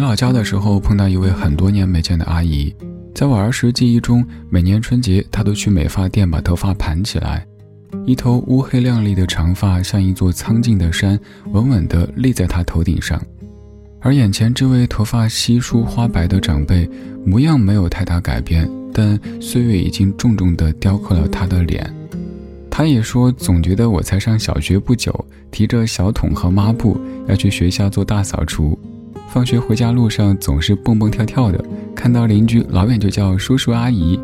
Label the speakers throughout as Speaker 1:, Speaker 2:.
Speaker 1: 回老家的时候，碰到一位很多年没见的阿姨。在我儿时记忆中，每年春节她都去美发店把头发盘起来，一头乌黑亮丽的长发像一座苍劲的山，稳稳地立在她头顶上。而眼前这位头发稀疏花白的长辈，模样没有太大改变，但岁月已经重重地雕刻了他的脸。他也说，总觉得我才上小学不久，提着小桶和抹布要去学校做大扫除。放学回家路上总是蹦蹦跳跳的，看到邻居老远就叫叔叔阿姨。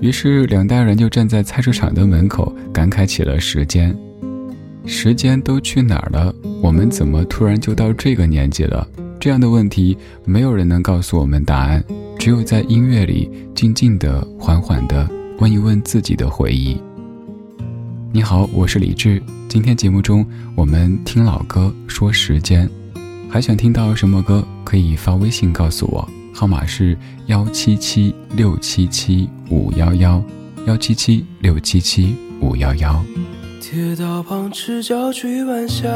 Speaker 1: 于是两代人就站在菜市场的门口，感慨起了时间。时间都去哪儿了？我们怎么突然就到这个年纪了？这样的问题，没有人能告诉我们答案，只有在音乐里静静的、缓缓的问一问自己的回忆。你好，我是李志。今天节目中，我们听老歌说时间，还想听到什么歌？可以发微信告诉我，号码是幺七七六七七五幺幺，幺七七六七七五幺幺。
Speaker 2: 铁道旁赤脚追晚霞，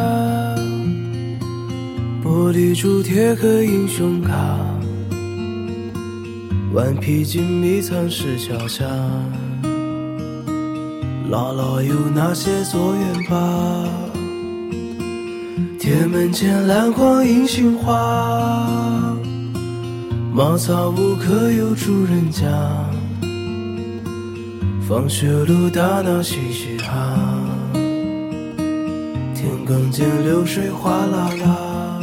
Speaker 2: 玻璃珠贴个英雄卡，顽皮筋迷藏石桥下，姥姥有那些作业吧？铁门前篮筐银杏花，茅草屋可有住人家？放学路打闹嘻嘻哈。更见流水哗啦啦，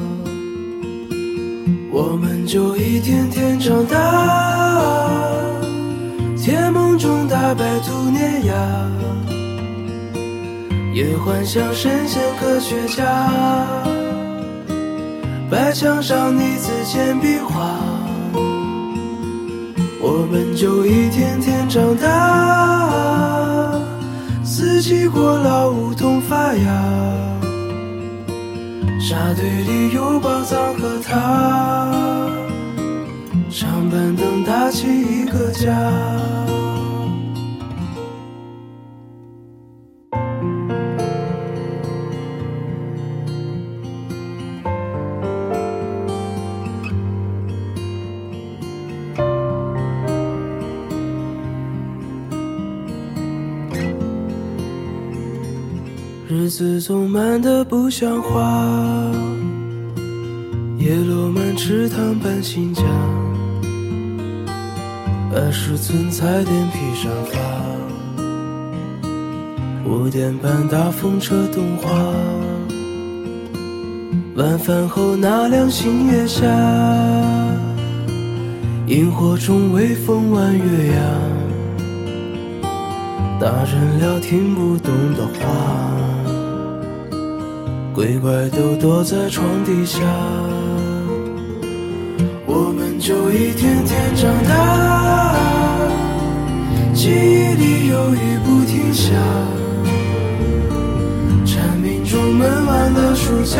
Speaker 2: 我们就一天天长大，甜梦中大白兔碾压，也幻想神仙科学家，白墙上你字简笔画，我们就一天天长大，四季过老梧桐发芽。沙堆里有宝藏和他，长板凳搭起一个家。日子总慢得不像话，叶落满池塘搬新家，二十寸彩电披沙发，五点半大风车动画，晚饭后那凉星月下，萤火虫微风弯月牙，大人聊听不懂的话。鬼怪都躲在床底下，我们就一天天长大，记忆里有雨不停下，蝉鸣中闷完的暑假，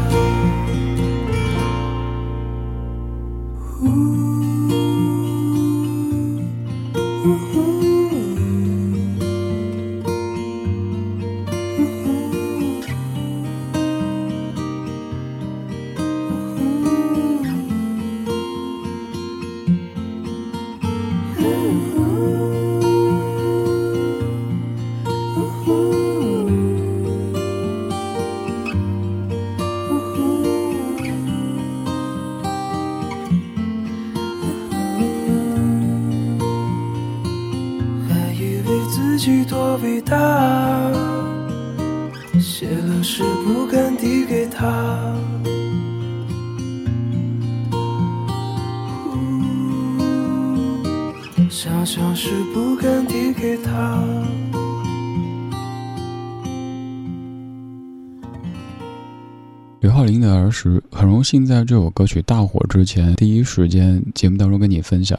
Speaker 3: 时，
Speaker 1: 很荣幸在这首歌曲大火之前，第一时间节目当中跟你分享。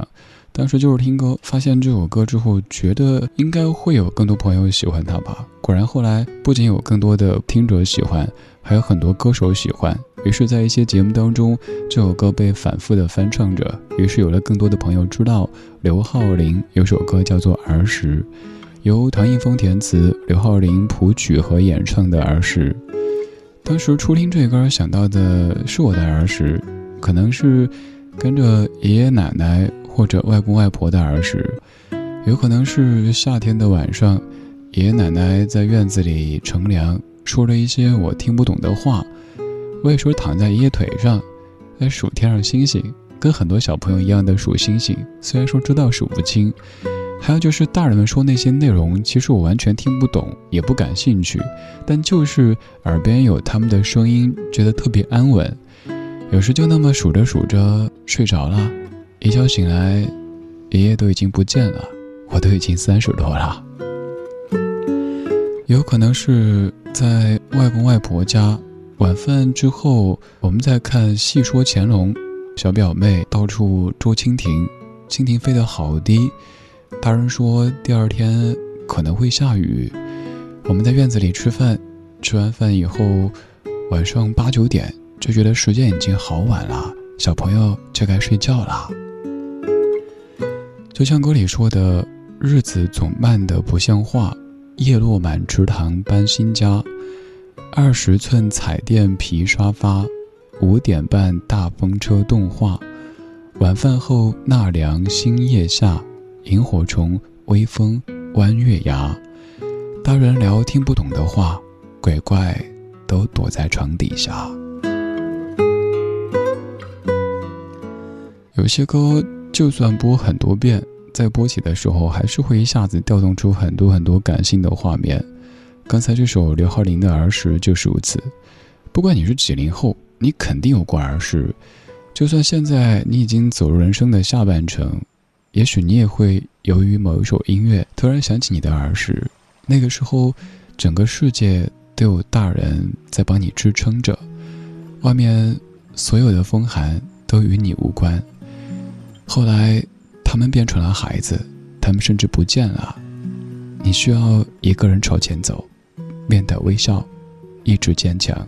Speaker 1: 当时就是听歌，发现这首歌之后，觉得应该会有更多朋友喜欢它吧。果然，后来不仅有更多的听者喜欢，还有很多歌手喜欢。于是，在一些节目当中，这首歌被反复的翻唱着。于是，有了更多的朋友知道刘浩林有首歌叫做《儿时》，由唐映枫填词，刘浩林谱曲和演唱的《儿时》。当时初听这歌，想到的是我的儿时，可能是跟着爷爷奶奶或者外公外婆的儿时，有可能是夏天的晚上，爷爷奶奶在院子里乘凉，说了一些我听不懂的话。我有时候躺在爷爷腿上，在数天上星星，跟很多小朋友一样的数星星，虽然说知道数不清。还有就是大人们说那些内容，其实我完全听不懂，也不感兴趣，但就是耳边有他们的声音，觉得特别安稳。有时就那么数着数着睡着了，一觉醒来，爷爷都已经不见了，我都已经三十多了。有可能是在外公外婆家，晚饭之后，我们在看《戏说乾隆》，小表妹到处捉蜻蜓，蜻蜓飞得好低。大人说第二天可能会下雨，我们在院子里吃饭，吃完饭以后，晚上八九点就觉得时间已经好晚了，小朋友就该睡觉了。就像歌里说的，日子总慢得不像话，叶落满池塘搬新家，二十寸彩电皮沙发，五点半大风车动画，晚饭后纳凉星夜下。萤火虫，微风，弯月牙，大人聊听不懂的话，鬼怪都躲在床底下。有些歌就算播很多遍，在播起的时候，还是会一下子调动出很多很多感性的画面。刚才这首刘浩林的儿时就是如此。不管你是几零后，你肯定有过儿时。就算现在你已经走入人生的下半程。也许你也会由于某一首音乐突然想起你的儿时，那个时候，整个世界都有大人在帮你支撑着，外面所有的风寒都与你无关。后来，他们变成了孩子，他们甚至不见了，你需要一个人朝前走，面带微笑，一直坚强。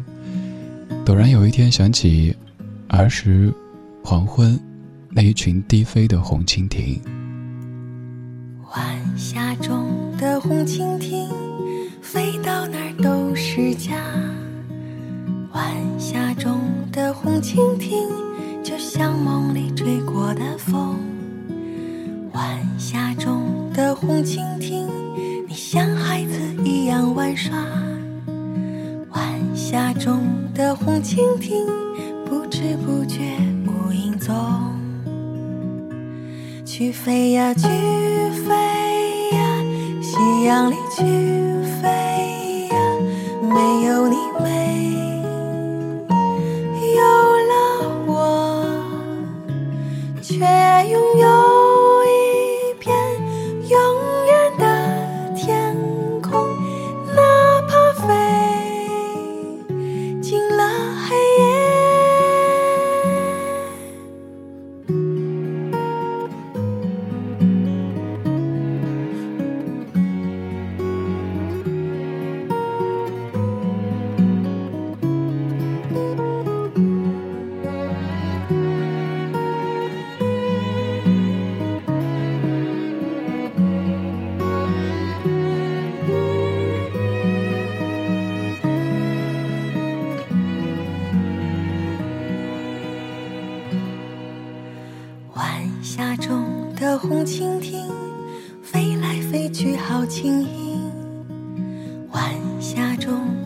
Speaker 1: 陡然有一天想起儿时，黄昏。那一群低飞的红蜻蜓，
Speaker 4: 晚霞中的红蜻蜓，飞到哪儿都是家。晚霞中的红蜻蜓，就像梦里吹过的风。晚霞中的红蜻蜓，你像孩子一样玩耍。晚霞中的红蜻蜓，不知不觉无影踪。去飞呀，去飞呀，夕阳里去飞呀，没有你没有了我，却拥有。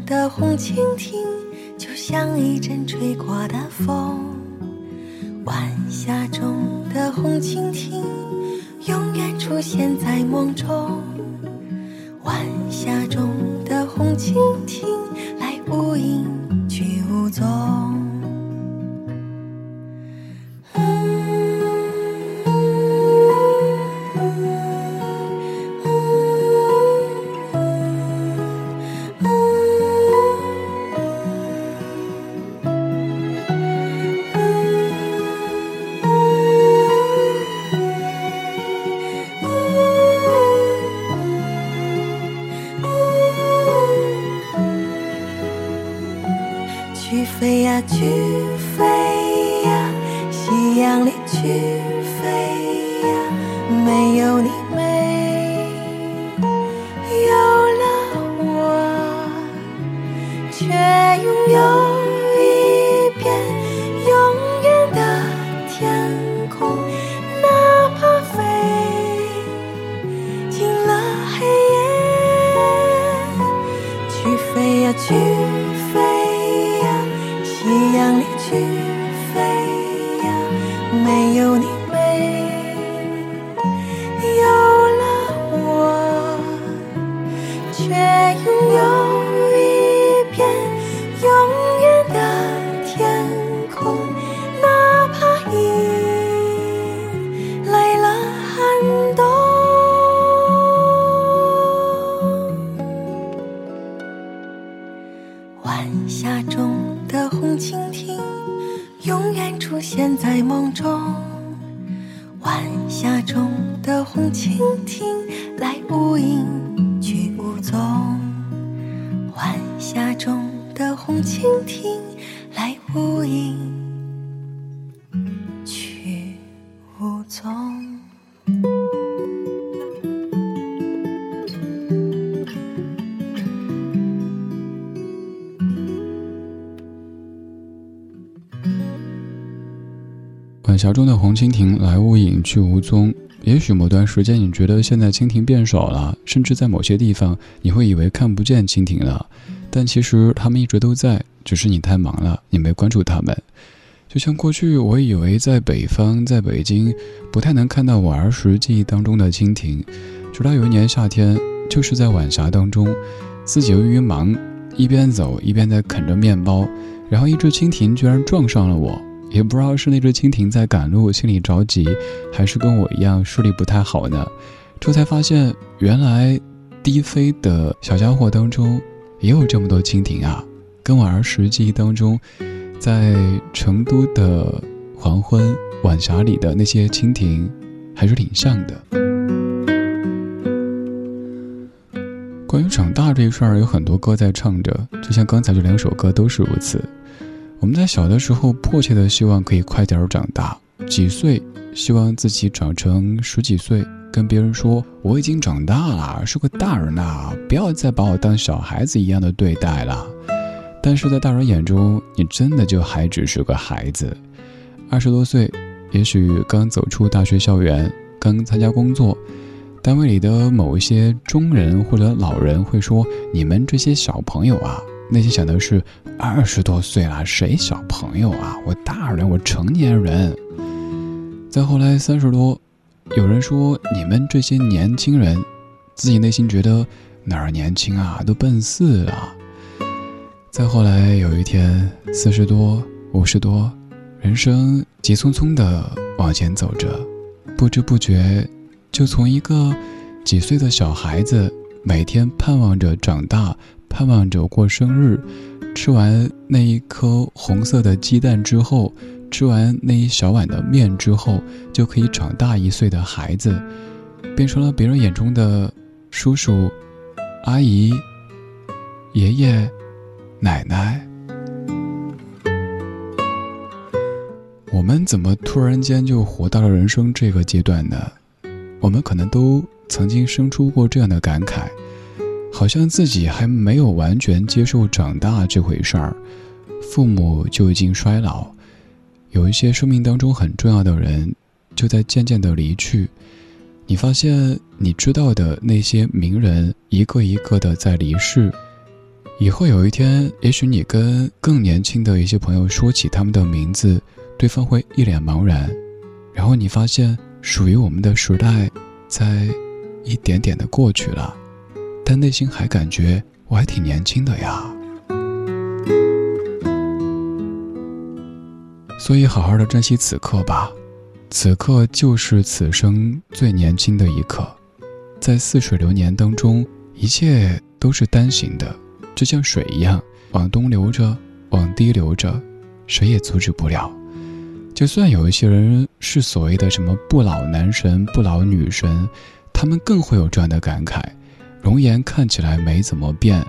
Speaker 4: 的红蜻蜓就像一阵吹过的风。晚霞中的红蜻蜓永远出现在梦中。晚霞中的红蜻蜓阳晚霞中的红蜻蜓永远出现在梦中。晚霞中的红蜻蜓来无影去无踪。晚霞中的红蜻蜓来无
Speaker 1: 影霞中的红蜻蜓，来无影去无踪也许某段时间你觉得现在蜻蜓变少了，甚至在某些地方你会以为看不见蜻蜓了，但其实它们一直都在，只是你太忙了，你没关注它们。就像过去我以为在北方，在北京不太能看到我儿时记忆当中的蜻蜓，直到有一年夏天，就是在晚霞当中，自己由于忙，一边走一边在啃着面包，然后一只蜻蜓居然撞上了我。也不知道是那只蜻蜓在赶路，心里着急，还是跟我一样视力不太好呢？这才发现，原来低飞的小家伙当中也有这么多蜻蜓啊！跟我儿时记忆当中，在成都的黄昏晚霞里的那些蜻蜓，还是挺像的。关于长大这一事儿，有很多歌在唱着，就像刚才这两首歌都是如此。我们在小的时候迫切的希望可以快点长大，几岁希望自己长成十几岁，跟别人说我已经长大了，是个大人了，不要再把我当小孩子一样的对待了。但是在大人眼中，你真的就还只是个孩子。二十多岁，也许刚走出大学校园，刚参加工作，单位里的某一些中人或者老人会说：“你们这些小朋友啊。”内心想的是，二十多岁了，谁小朋友啊？我大人，我成年人。再后来三十多，有人说你们这些年轻人，自己内心觉得哪儿年轻啊，都奔四了。再后来有一天，四十多、五十多，人生急匆匆的往前走着，不知不觉就从一个几岁的小孩子，每天盼望着长大。盼望着过生日，吃完那一颗红色的鸡蛋之后，吃完那一小碗的面之后，就可以长大一岁的孩子，变成了别人眼中的叔叔、阿姨、爷爷、奶奶。我们怎么突然间就活到了人生这个阶段呢？我们可能都曾经生出过这样的感慨。好像自己还没有完全接受长大这回事儿，父母就已经衰老，有一些生命当中很重要的人就在渐渐的离去。你发现你知道的那些名人一个一个的在离世，以后有一天，也许你跟更年轻的一些朋友说起他们的名字，对方会一脸茫然，然后你发现属于我们的时代在一点点的过去了。但内心还感觉我还挺年轻的呀，所以好好的珍惜此刻吧，此刻就是此生最年轻的一刻，在似水流年当中，一切都是单行的，就像水一样，往东流着，往低流着，谁也阻止不了。就算有一些人是所谓的什么不老男神、不老女神，他们更会有这样的感慨。容颜看起来没怎么变，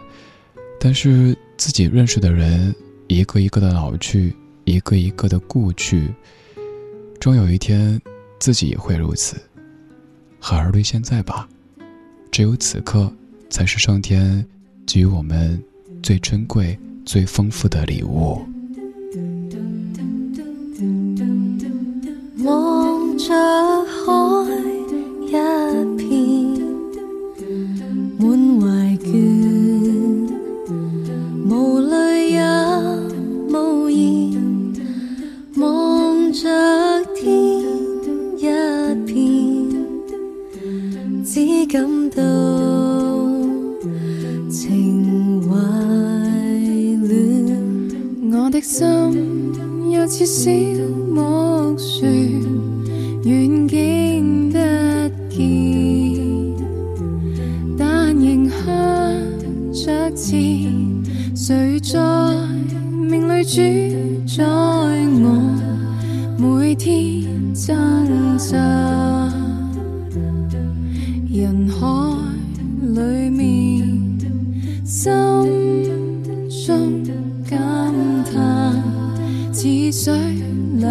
Speaker 1: 但是自己认识的人一个一个的老去，一个一个的故去，终有一天，自己也会如此。好好对现在吧，只有此刻，才是上天给予我们最珍贵、最丰富的礼物。
Speaker 5: 梦着中感叹，似水流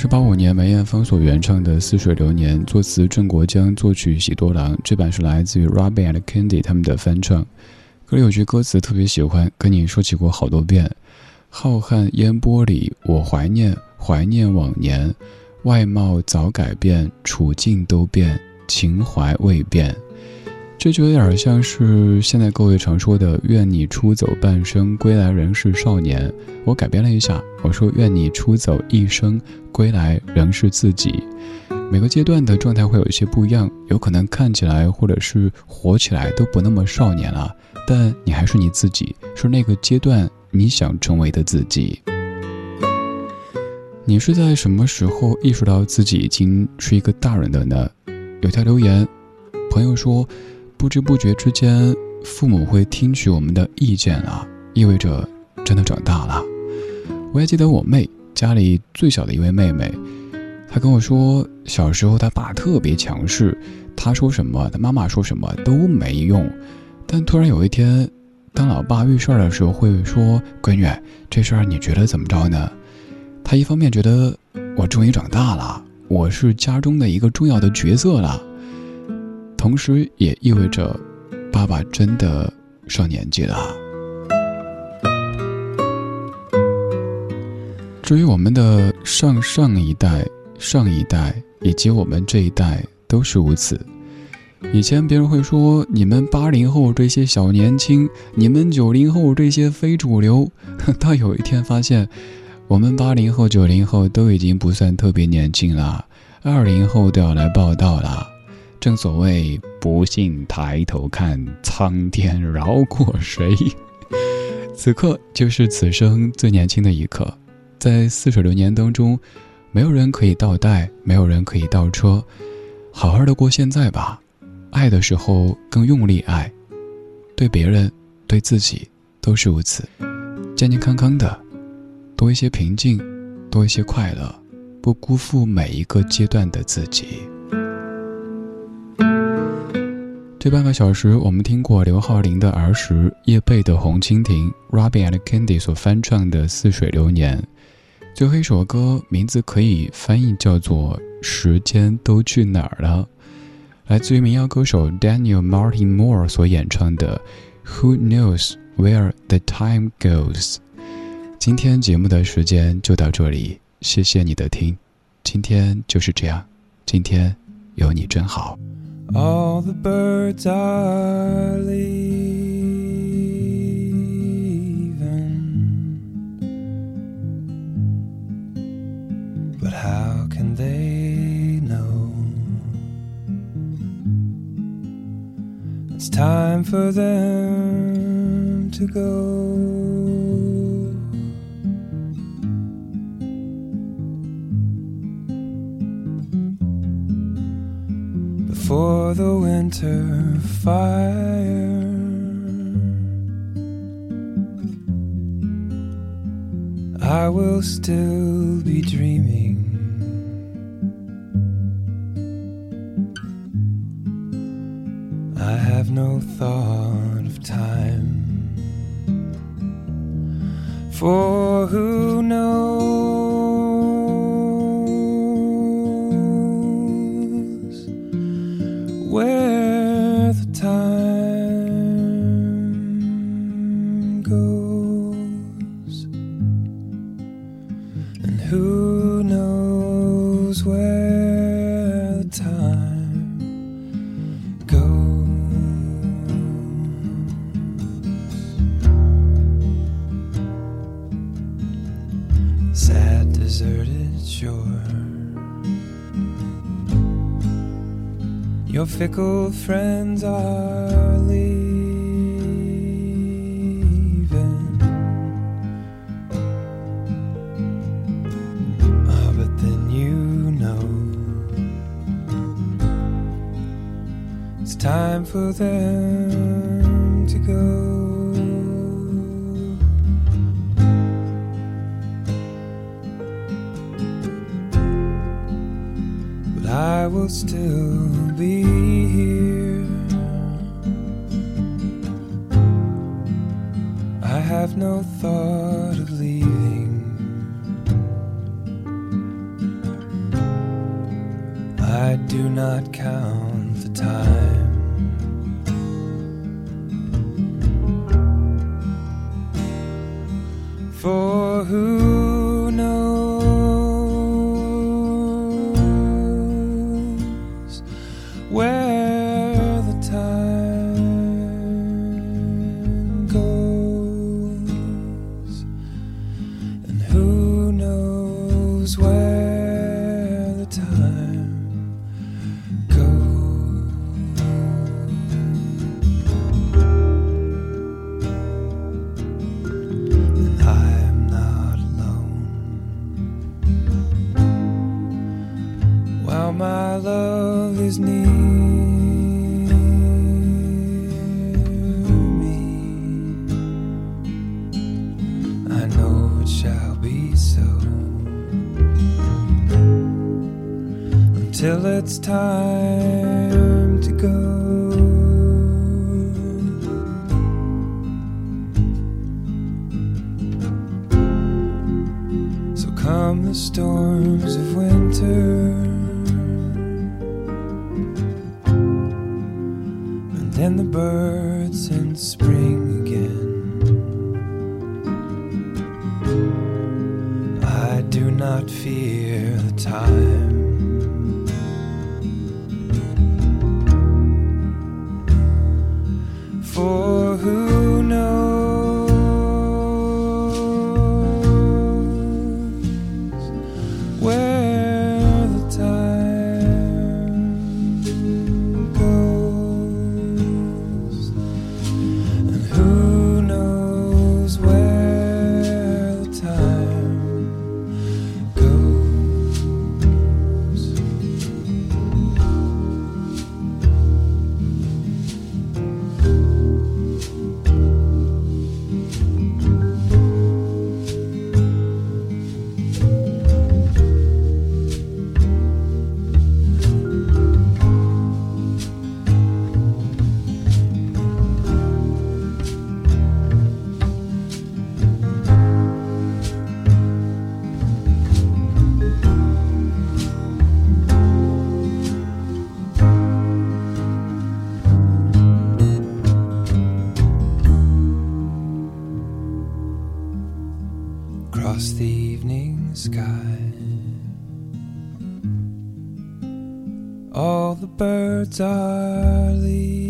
Speaker 1: 是八五年梅艳芳所原唱的《似水流年》，作词郑国江，作曲喜多郎。这版是来自于 Robin and Candy 他们的翻唱。歌里有句歌词特别喜欢，跟你说起过好多遍：浩瀚烟波里，我怀念怀念往年，外貌早改变，处境都变，情怀未变。这就有点像是现在各位常说的“愿你出走半生，归来仍是少年”。我改编了一下，我说“愿你出走一生，归来仍是自己”。每个阶段的状态会有一些不一样，有可能看起来或者是活起来都不那么少年了，但你还是你自己，是那个阶段你想成为的自己。你是在什么时候意识到自己已经是一个大人的呢？有条留言，朋友说。不知不觉之间，父母会听取我们的意见了，意味着真的长大了。我还记得我妹家里最小的一位妹妹，她跟我说，小时候她爸特别强势，她说什么，她妈妈说什么都没用。但突然有一天，当老爸遇事儿的时候，会说：“闺女，这事儿你觉得怎么着呢？”她一方面觉得我终于长大了，我是家中的一个重要的角色了。同时也意味着，爸爸真的上年纪了。至于我们的上上一代、上一代以及我们这一代，都是如此。以前别人会说你们八零后这些小年轻，你们九零后这些非主流。到有一天发现，我们八零后、九零后都已经不算特别年轻了，二零后都要来报道了。正所谓不信抬头看，苍天饶过谁？此刻就是此生最年轻的一刻，在似水流年当中，没有人可以倒带，没有人可以倒车，好好的过现在吧。爱的时候更用力爱，对别人、对自己都是如此，健健康康的。多一些平静，多一些快乐，不辜负每一个阶段的自己。这半个小时，我们听过刘浩霖的儿时，叶蓓的红蜻蜓，Robin and Candy 所翻唱的《似水流年》。最后一首歌名字可以翻译叫做《时间都去哪儿了》，来自于民谣歌手 Daniel Martin Moore 所演唱的《Who Knows Where the Time Goes》。今天节目的时间就到这里，谢谢你的听。今天就是这样，今天有你真好。
Speaker 3: All the birds are leaving, but how can they know? It's time for them to go. For the winter fire. I will still be dreaming. I have no thought of time. For Your fickle friends are leaving. Ah, but then you know it's time for them to go. Will still be here. I have no thought of leaving. I do not count the time. Till it's time to go. So come the storms sky. All the birds are leaving.